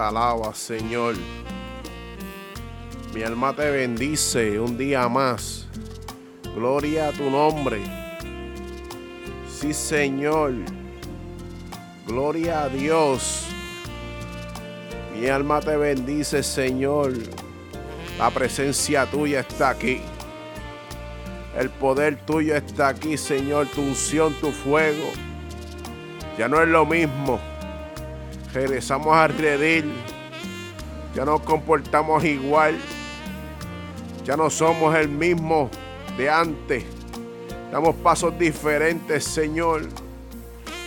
te alaba, Señor. Mi alma te bendice un día más. Gloria a tu nombre. Sí, Señor. Gloria a Dios. Mi alma te bendice, Señor. La presencia tuya está aquí. El poder tuyo está aquí, Señor. Tu unción, tu fuego. Ya no es lo mismo. Regresamos a redil. Ya nos comportamos igual. Ya no somos el mismo de antes. Damos pasos diferentes, Señor.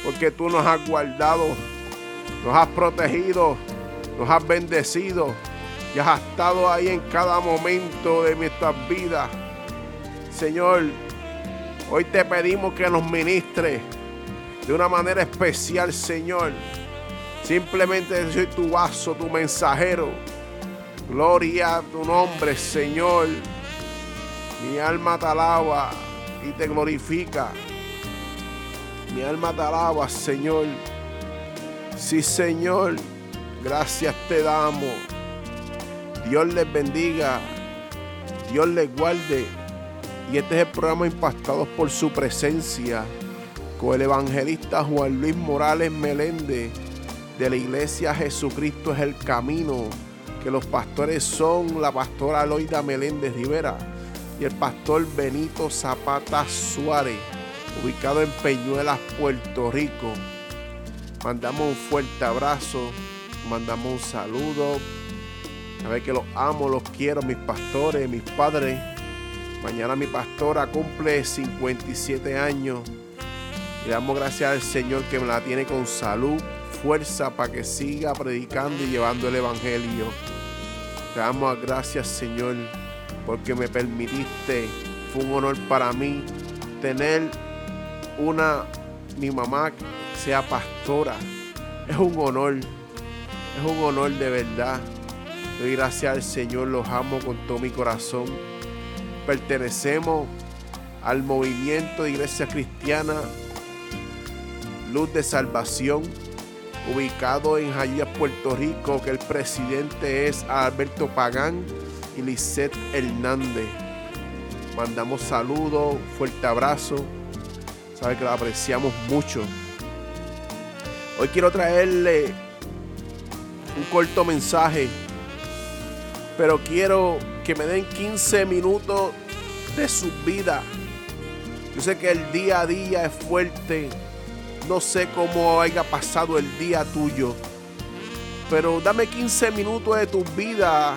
Porque tú nos has guardado, nos has protegido, nos has bendecido y has estado ahí en cada momento de nuestras vidas. Señor, hoy te pedimos que nos ministres de una manera especial, Señor. Simplemente soy tu vaso, tu mensajero. Gloria a tu nombre, Señor. Mi alma te alaba y te glorifica. Mi alma te alaba, Señor. Sí, Señor. Gracias te damos. Dios les bendiga. Dios les guarde. Y este es el programa Impactados por su presencia con el evangelista Juan Luis Morales Meléndez de la iglesia Jesucristo es el camino, que los pastores son la pastora Loida Meléndez Rivera y el pastor Benito Zapata Suárez, ubicado en Peñuelas, Puerto Rico. Mandamos un fuerte abrazo, mandamos un saludo. Sabe que los amo, los quiero, mis pastores, mis padres. Mañana mi pastora cumple 57 años. Le damos gracias al Señor que me la tiene con salud, fuerza para que siga predicando y llevando el Evangelio. Te damos gracias, Señor, porque me permitiste. Fue un honor para mí tener una, mi mamá sea pastora. Es un honor, es un honor de verdad. Doy gracias al Señor, los amo con todo mi corazón. Pertenecemos al movimiento de Iglesia Cristiana Luz de Salvación, ubicado en Jayuya, Puerto Rico, que el presidente es Alberto Pagán y Lisette Hernández. Mandamos saludos, fuerte abrazo. Sabe que lo apreciamos mucho. Hoy quiero traerle un corto mensaje Pero quiero que me den 15 minutos de su vida. Yo sé que el día a día es fuerte. No sé cómo haya pasado el día tuyo. Pero dame 15 minutos de tu vida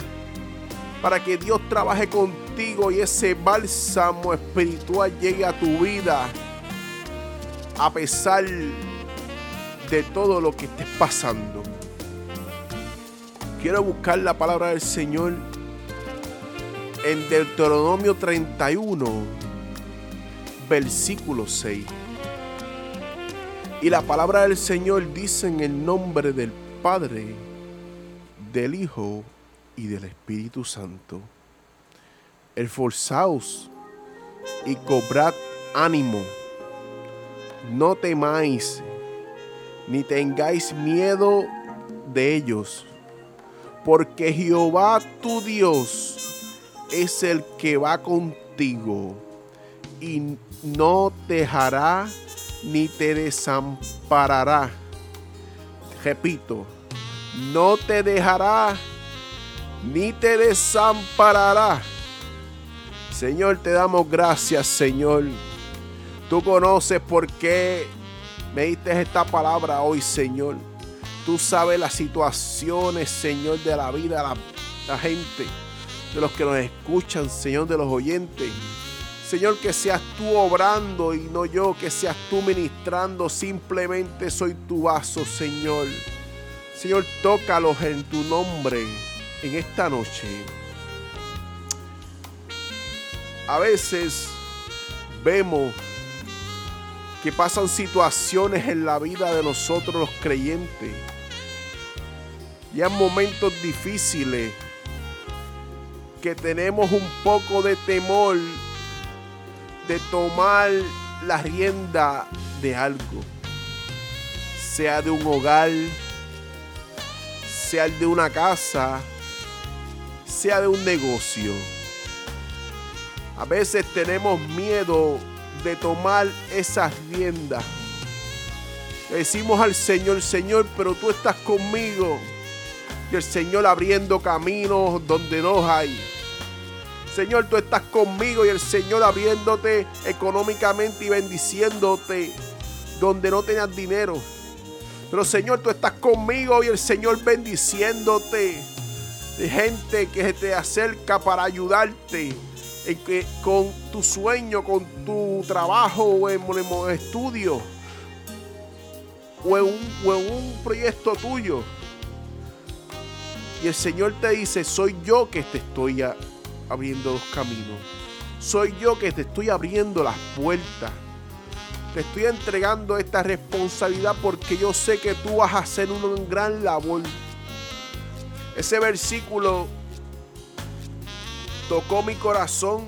para que Dios trabaje contigo y ese bálsamo espiritual llegue a tu vida a pesar de todo lo que estés pasando. Quiero buscar la palabra del Señor en Deuteronomio 31, versículo 6. Y la palabra del Señor dice en el nombre del Padre, del Hijo y del Espíritu Santo. Esforzaos y cobrad ánimo. No temáis, ni tengáis miedo de ellos, porque Jehová tu Dios es el que va contigo y no te dejará ni te desamparará. Repito, no te dejará ni te desamparará. Señor, te damos gracias, Señor. Tú conoces por qué me diste esta palabra hoy, Señor. Tú sabes las situaciones, Señor, de la vida, la, la gente, de los que nos escuchan, Señor, de los oyentes. Señor, que seas tú obrando y no yo, que seas tú ministrando. Simplemente soy tu vaso, Señor. Señor, tócalos en tu nombre en esta noche. A veces vemos que pasan situaciones en la vida de nosotros los creyentes. Y hay momentos difíciles que tenemos un poco de temor de tomar la rienda de algo. Sea de un hogar, sea de una casa, sea de un negocio. A veces tenemos miedo de tomar esas riendas. Le decimos al Señor, Señor, pero tú estás conmigo. Y el Señor abriendo caminos donde no hay. Señor, tú estás conmigo y el Señor abriéndote económicamente y bendiciéndote donde no tenías dinero. Pero Señor, tú estás conmigo y el Señor bendiciéndote de gente que se te acerca para ayudarte que, con tu sueño, con tu trabajo o en, estudio o en, un, o en un proyecto tuyo. Y el Señor te dice, soy yo que te estoy abriendo los caminos. Soy yo que te estoy abriendo las puertas. Te estoy entregando esta responsabilidad porque yo sé que tú vas a hacer una gran labor ese versículo tocó mi corazón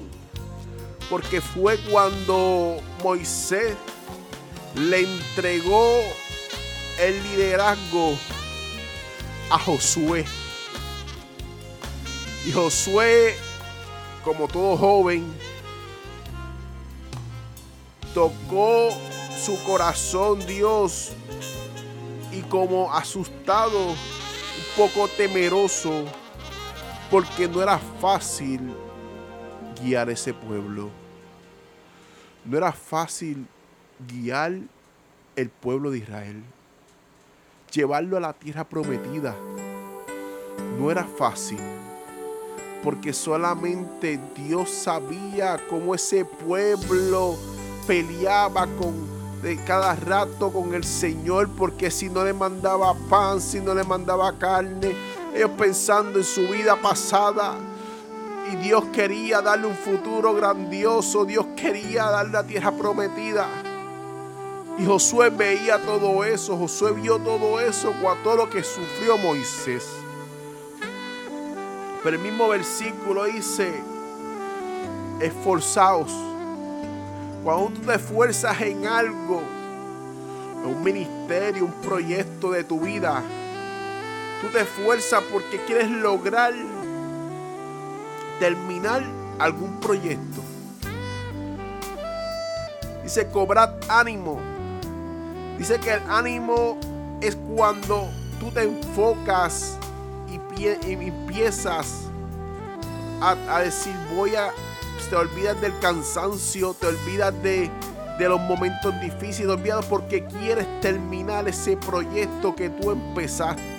porque fue cuando Moisés le entregó el liderazgo a Josué. Y Josué, como todo joven, tocó su corazón Dios y como asustado poco temeroso porque no era fácil guiar ese pueblo. No era fácil guiar el pueblo de Israel. Llevarlo a la tierra prometida. No era fácil. Porque solamente Dios sabía cómo ese pueblo peleaba con de cada rato con el Señor, porque si no le mandaba pan, si no le mandaba carne, ellos pensando en su vida pasada. Y Dios quería darle un futuro grandioso, Dios quería darle la tierra prometida. Y Josué veía todo eso, Josué vio todo eso todo lo que sufrió Moisés. El mismo versículo dice, esforzaos cuando tú te esfuerzas en algo, en un ministerio, un proyecto de tu vida, tú te esfuerzas porque quieres lograr terminar algún proyecto. Dice, cobrad ánimo. Dice que el ánimo es cuando tú te enfocas empiezas a, decir voy a... Te olvidas del cansancio, te olvidas de, de los momentos difíciles, te olvidas porque quieres terminar ese proyecto que tú empezaste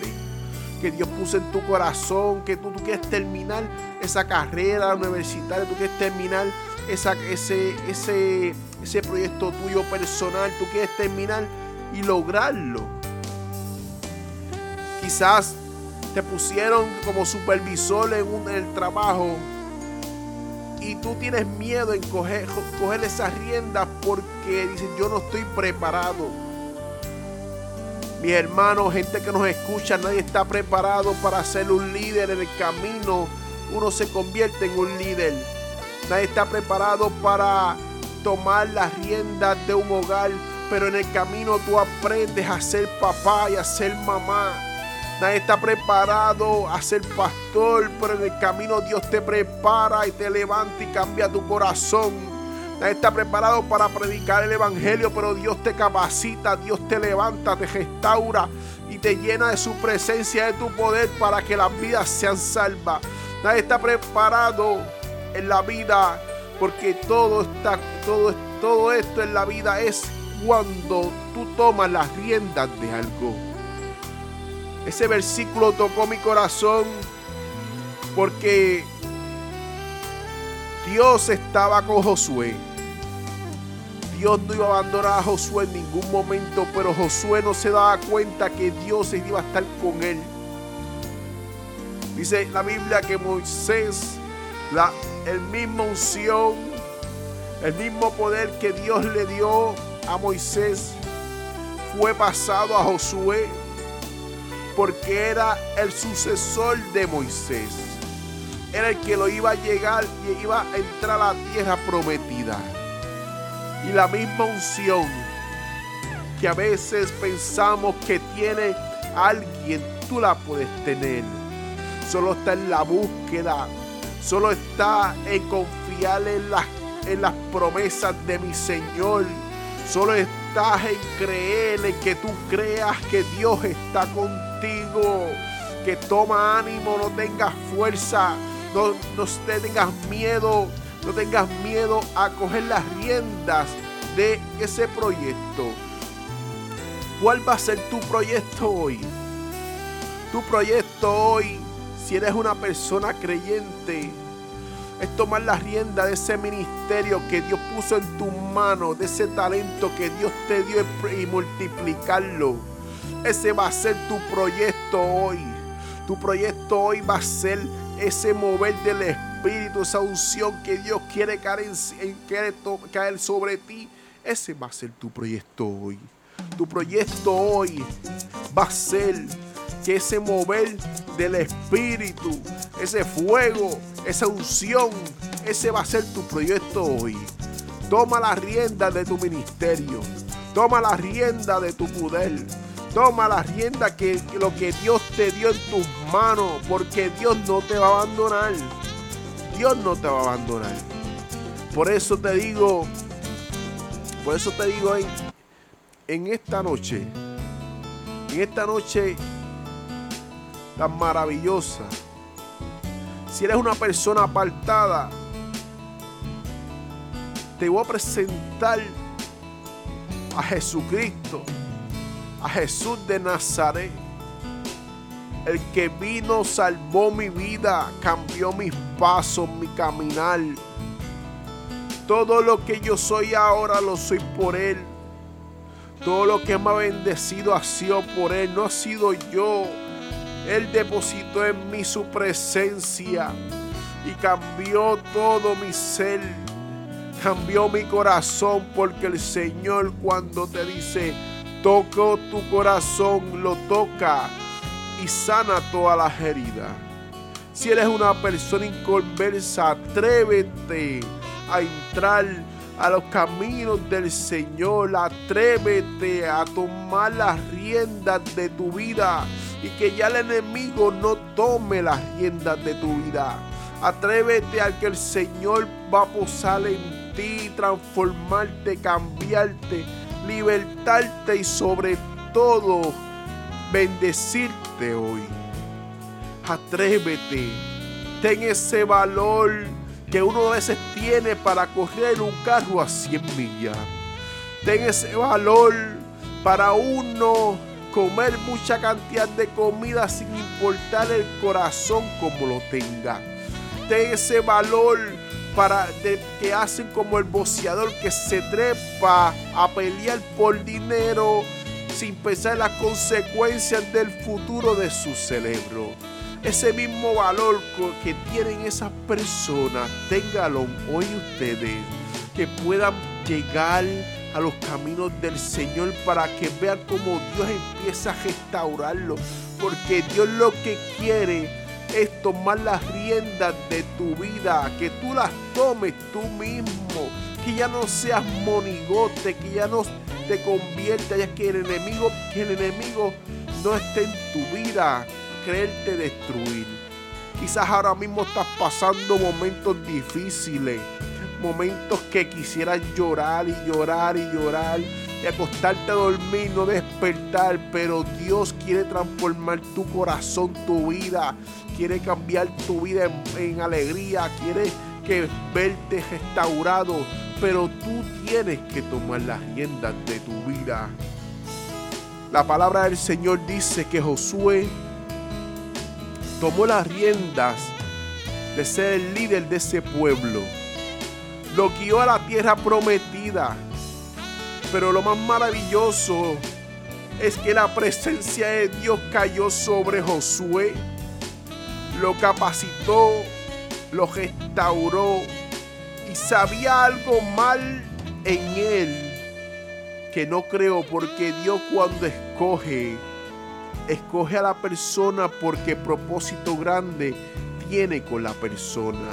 que Dios puso en tu corazón, que tú, quieres terminar esa carrera universitaria, tú quieres terminar ese, ese, ese proyecto tuyo personal, tú quieres terminar y lograrlo. Quizás te pusieron como supervisor en, un, el trabajo y tú tienes miedo en coger, coger esas riendas porque dices yo no estoy preparado mis hermanos, gente que nos escucha, nadie está preparado para ser un líder en el camino. Uno se convierte en un líder. Nadie está preparado para tomar las riendas de un hogar, pero en el camino tú aprendes a ser papá y a ser mamá. Nadie está preparado a ser pastor, pero en el camino Dios te prepara y te levanta y cambia tu corazón. Nadie está preparado para predicar el Evangelio, pero Dios te capacita, Dios te levanta, te restaura y te llena de su presencia, de tu poder para que las vidas sean salvas. Nadie está preparado en la vida porque todo está, todo, todo esto en la vida es cuando tú tomas las riendas de algo. Ese versículo tocó mi corazón porque Dios estaba con Josué. Dios no iba a abandonar a Josué en ningún momento, pero Josué no se daba cuenta que Dios iba a estar con él. Dice la Biblia que Moisés, el mismo unción, el mismo poder que Dios le dio a Moisés, fue pasado a Josué porque era el sucesor de Moisés. Era el que lo iba a llegar y iba a entrar a la tierra prometida. Y la misma unción que a veces pensamos que tiene alguien, tú la puedes tener. Solo está en la búsqueda, solo está en confiar en las, en las promesas de mi Señor. Solo estás en creer, en que tú creas que Dios está contigo. Que toma ánimo, no tengas fuerza, no, no te tengas miedo no tengas miedo a coger las riendas de ese proyecto. ¿Cuál va a ser tu proyecto hoy? Tu proyecto hoy, si eres una persona creyente, es tomar la rienda de ese ministerio que Dios puso en tu mano, de ese talento que Dios te dio y multiplicarlo. Ese va a ser tu proyecto hoy. Tu proyecto hoy va a ser ese mover del Espíritu esa unción que Dios quiere caer, en, quiere caer sobre ti, ese va a ser tu proyecto hoy. Tu proyecto hoy va a ser que ese mover del Espíritu, ese fuego, esa unción, ese va a ser tu proyecto hoy. Toma la rienda de tu ministerio. Toma la rienda de tu poder. Toma la rienda que lo que Dios te dio en tus manos, porque Dios no te va a abandonar. Dios no te va a abandonar. Por eso te digo, por eso te digo en, en esta noche, en esta noche tan maravillosa, si eres una persona apartada, te voy a presentar a Jesucristo, a Jesús de Nazaret el que vino salvó mi vida, cambió mis pasos, mi caminar. Todo lo que yo soy ahora lo soy por Él. Todo lo que me ha bendecido ha sido por Él, no ha sido yo. Él depositó en mí su presencia y cambió todo mi ser. Cambió mi corazón porque el Señor cuando te dice, toco tu corazón, lo toca y sana todas las heridas. Si eres una persona inconversa, atrévete a entrar a los caminos del Señor. Atrévete a tomar las riendas de tu vida y que ya el enemigo no tome las riendas de tu vida. Atrévete a que el Señor va a posar en ti, transformarte, cambiarte, libertarte y sobre todo bendecirte hoy. Atrévete Ten ese valor que uno a veces tiene para correr un carro a 100 millas. Ten ese valor para uno comer mucha cantidad de comida sin importar el corazón como lo tenga. Ten ese valor para que hacen como el boceador que se trepa a pelear por dinero sin pensar en las consecuencias del futuro de su cerebro. Ese mismo valor que tienen esas personas, téngalo hoy ustedes, que puedan llegar a los caminos del Señor para que vean cómo Dios empieza a restaurarlo. Porque Dios lo que quiere es tomar las riendas de tu vida, que tú las tomes tú mismo, que ya no seas monigote, que ya no te convierta, ya que el enemigo, que el enemigo no esté en tu vida, creerte destruir. Quizás ahora mismo estás pasando momentos difíciles, momentos que quisieras llorar y llorar y llorar y acostarte a dormir, no despertar, pero Dios quiere transformar tu corazón, tu vida, quiere cambiar tu vida en, en alegría, quiere que verte restaurado, pero tú tienes que tomar las riendas de tu vida. La palabra del Señor dice que Josué tomó las riendas de ser el líder de ese pueblo. Lo guió a la tierra prometida. Pero lo más maravilloso es que la presencia de Dios cayó sobre Josué. Lo capacitó, lo restauró y sabía algo mal en él que no creo porque Dios cuando escoge, escoge a la persona porque propósito grande tiene con la persona.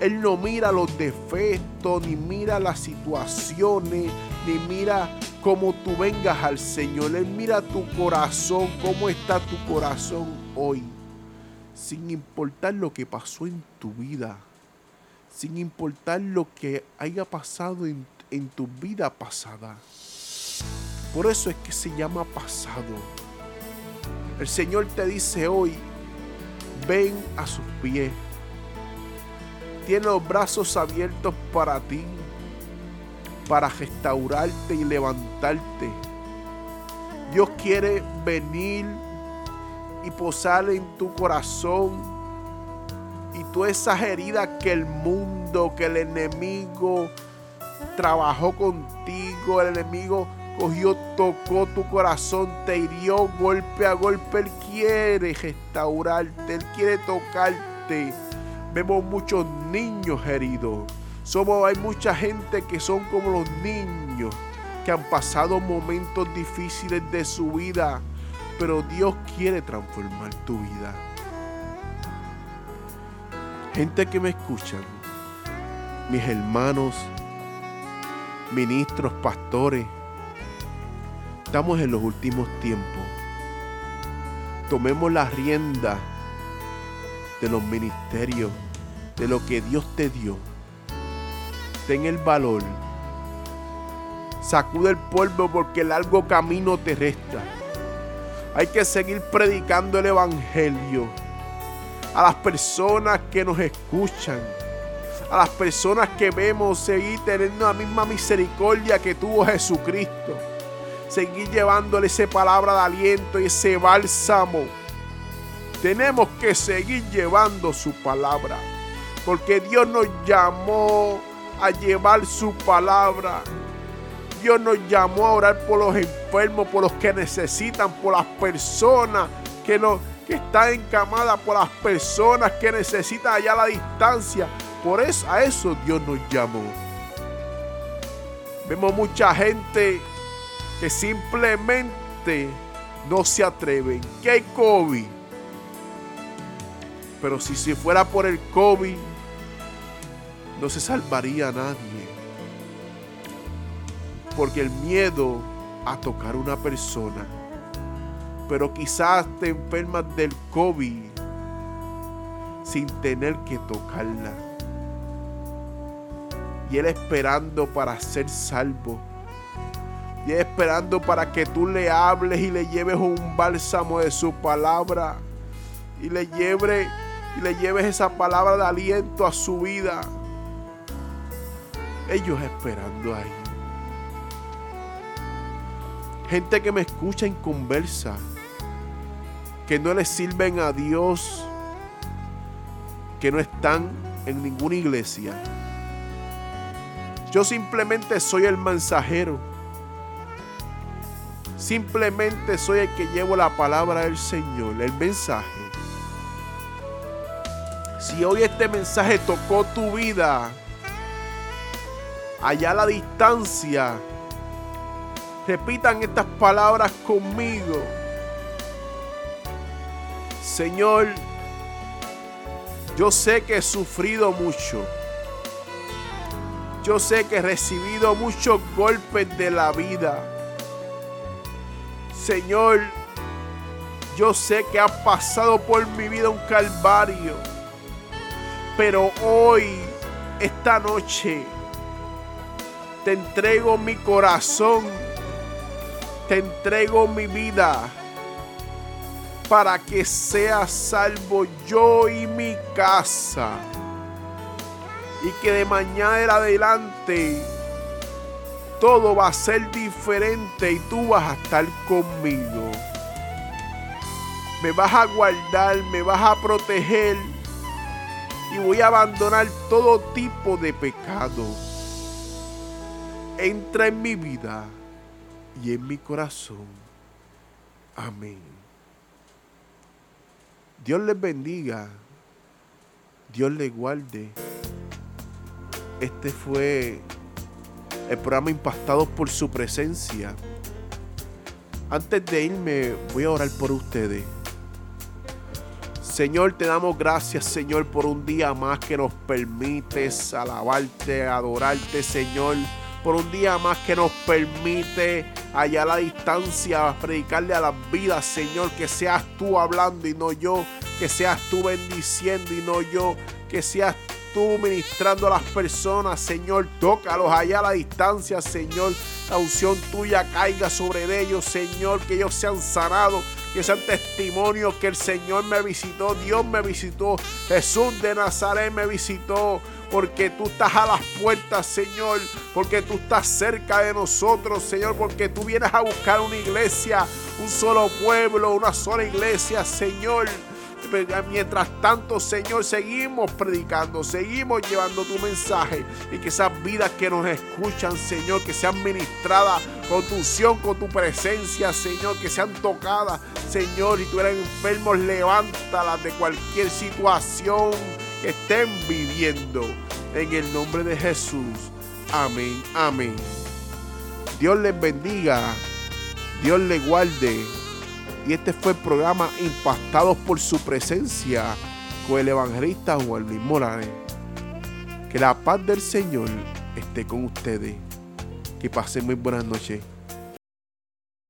Él no mira los defectos, ni mira las situaciones, ni mira cómo tú vengas al Señor. Él mira tu corazón, cómo está tu corazón hoy. Sin importar lo que pasó en tu vida sin importar lo que haya pasado en, tu vida pasada. Por eso es que se llama pasado. El Señor te dice hoy, ven a sus pies. Tiene los brazos abiertos para ti, para restaurarte y levantarte. Dios quiere venir y posar en tu corazón y tú esas heridas que el mundo, que el enemigo trabajó contigo, el enemigo cogió, tocó tu corazón, te hirió golpe a golpe. Él quiere restaurarte, Él quiere tocarte. Vemos muchos niños heridos. Somos, hay mucha gente que son como los niños que han pasado momentos difíciles de su vida, pero Dios quiere transformar tu vida gente que me escuchan, mis hermanos, ministros, pastores, estamos en los últimos tiempos. Tomemos la rienda de los ministerios, de lo que Dios te dio. Ten el valor. Sacude el polvo porque el largo camino te resta. Hay que seguir predicando el Evangelio a las personas que nos escuchan, a las personas que vemos seguir teniendo la misma misericordia que tuvo Jesucristo. Seguir llevándole esa palabra de aliento y ese bálsamo. Tenemos que seguir llevando su palabra. Porque Dios nos llamó a llevar su palabra. Dios nos llamó a orar por los enfermos, por los que necesitan, por las personas que nos que está encamada por las personas que necesitan allá la distancia. Por eso a eso Dios nos llamó. Vemos mucha gente que simplemente no se atreven. Que hay COVID. Pero si se fuera por el COVID, no se salvaría a nadie. Porque el miedo a tocar una persona pero quizás te enfermas del COVID sin tener que tocarla. Y Él esperando para ser salvo. Y Él esperando para que tú le hables y le lleves un bálsamo de su palabra. Y le y le lleves esa palabra de aliento a su vida. Ellos esperando ahí. Gente que me escucha en conversa, que no le sirven a Dios, que no están en ninguna iglesia. Yo simplemente soy el mensajero. Simplemente soy el que llevo la palabra del Señor, el mensaje. Si hoy este mensaje tocó tu vida, allá a la distancia, repitan estas palabras conmigo. Señor, yo sé que he sufrido mucho. Yo sé que he recibido muchos golpes de la vida. Señor, yo sé que ha pasado por mi vida un calvario. Pero hoy, esta noche, te entrego mi corazón. Te entrego mi vida para que sea salvo yo y mi casa. Y que de mañana en adelante todo va a ser diferente y tú vas a estar conmigo. Me vas a guardar, me vas a proteger y voy a abandonar todo tipo de pecado. Entra en mi vida y en mi corazón. Amén. Dios les bendiga. Dios les guarde. Este fue el programa impactado por su presencia. Antes de irme, voy a orar por ustedes. Señor, te damos gracias, Señor, por un día más que nos permites alabarte, adorarte, Señor. Por un día más que nos permite allá a la distancia, predicarle a las vidas, Señor, que seas tú hablando y no yo, que seas tú bendiciendo y no yo, que seas tú ministrando a las personas, Señor, tócalos allá a la distancia, Señor, la unción tuya caiga sobre ellos, Señor, que ellos sean sanados, que sean testimonios que el Señor me visitó, Dios me visitó, Jesús de Nazaret me visitó porque tú estás a las puertas, Señor, porque tú estás cerca de nosotros, Señor, porque tú vienes a buscar una iglesia, un solo pueblo, una sola iglesia, Señor. Mientras tanto, Señor, seguimos predicando, seguimos llevando tu mensaje y que esas vidas que nos escuchan, Señor, que sean ministradas con tu unción, con tu presencia, Señor, que sean tocadas, Señor, y tú eres enfermos, levántalas de cualquier situación que estén viviendo. En el nombre de Jesús. Amén, amén. Dios les bendiga. Dios les guarde. Y este fue el programa Impactados por su presencia con el evangelista Juan Luis Morales. Que la paz del Señor esté con ustedes. Que pasen muy buenas noches.